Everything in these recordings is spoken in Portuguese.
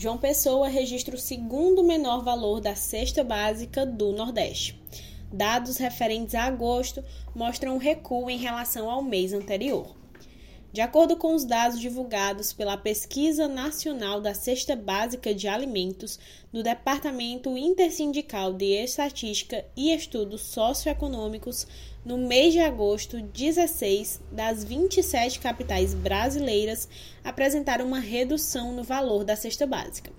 João Pessoa registra o segundo menor valor da cesta básica do Nordeste. Dados referentes a agosto mostram um recuo em relação ao mês anterior. De acordo com os dados divulgados pela Pesquisa Nacional da Cesta Básica de Alimentos do Departamento Intersindical de Estatística e Estudos Socioeconômicos, no mês de agosto, 16 das 27 capitais brasileiras apresentaram uma redução no valor da cesta básica.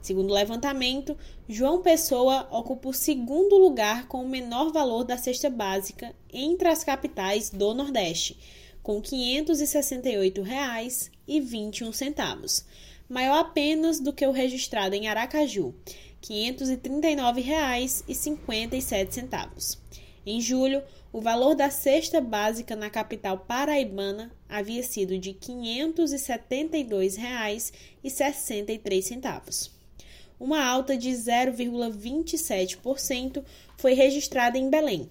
Segundo o levantamento, João Pessoa ocupa o segundo lugar com o menor valor da cesta básica entre as capitais do Nordeste com R$ 568,21, maior apenas do que o registrado em Aracaju, R$ 539,57. Em julho, o valor da cesta básica na capital paraibana havia sido de R$ 572,63. Uma alta de 0,27% foi registrada em Belém,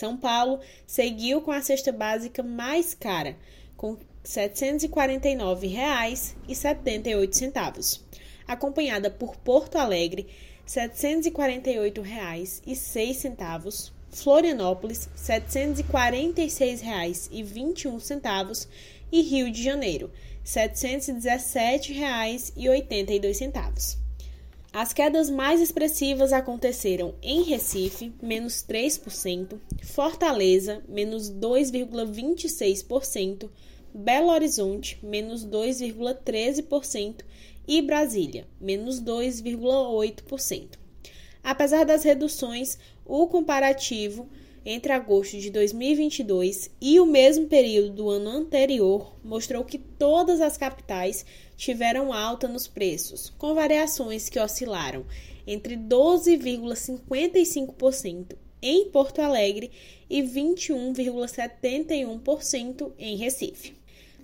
são Paulo seguiu com a cesta básica mais cara, com R$ 749,78, acompanhada por Porto Alegre, R$ 748,06, Florianópolis, R$ 746,21 e Rio de Janeiro, R$ 717,82. As quedas mais expressivas aconteceram em Recife, menos 3%, Fortaleza, menos 2,26%, Belo Horizonte, menos 2,13% e Brasília, menos 2,8%. Apesar das reduções, o comparativo entre agosto de 2022 e o mesmo período do ano anterior mostrou que todas as capitais tiveram alta nos preços, com variações que oscilaram entre 12,55% em Porto Alegre e 21,71% em Recife.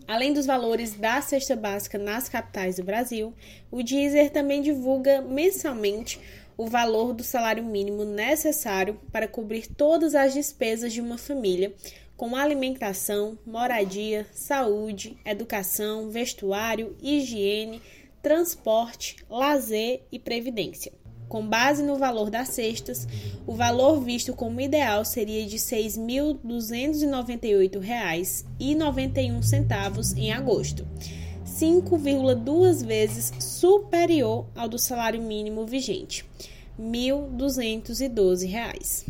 Além dos valores da cesta básica nas capitais do Brasil, o Deezer também divulga mensalmente o valor do salário mínimo necessário para cobrir todas as despesas de uma família, como alimentação, moradia, saúde, educação, vestuário, higiene, transporte, lazer e previdência. Com base no valor das cestas, o valor visto como ideal seria de R$ 6.298,91 em agosto, 5,2 vezes superior ao do salário mínimo vigente, R$ 1.212.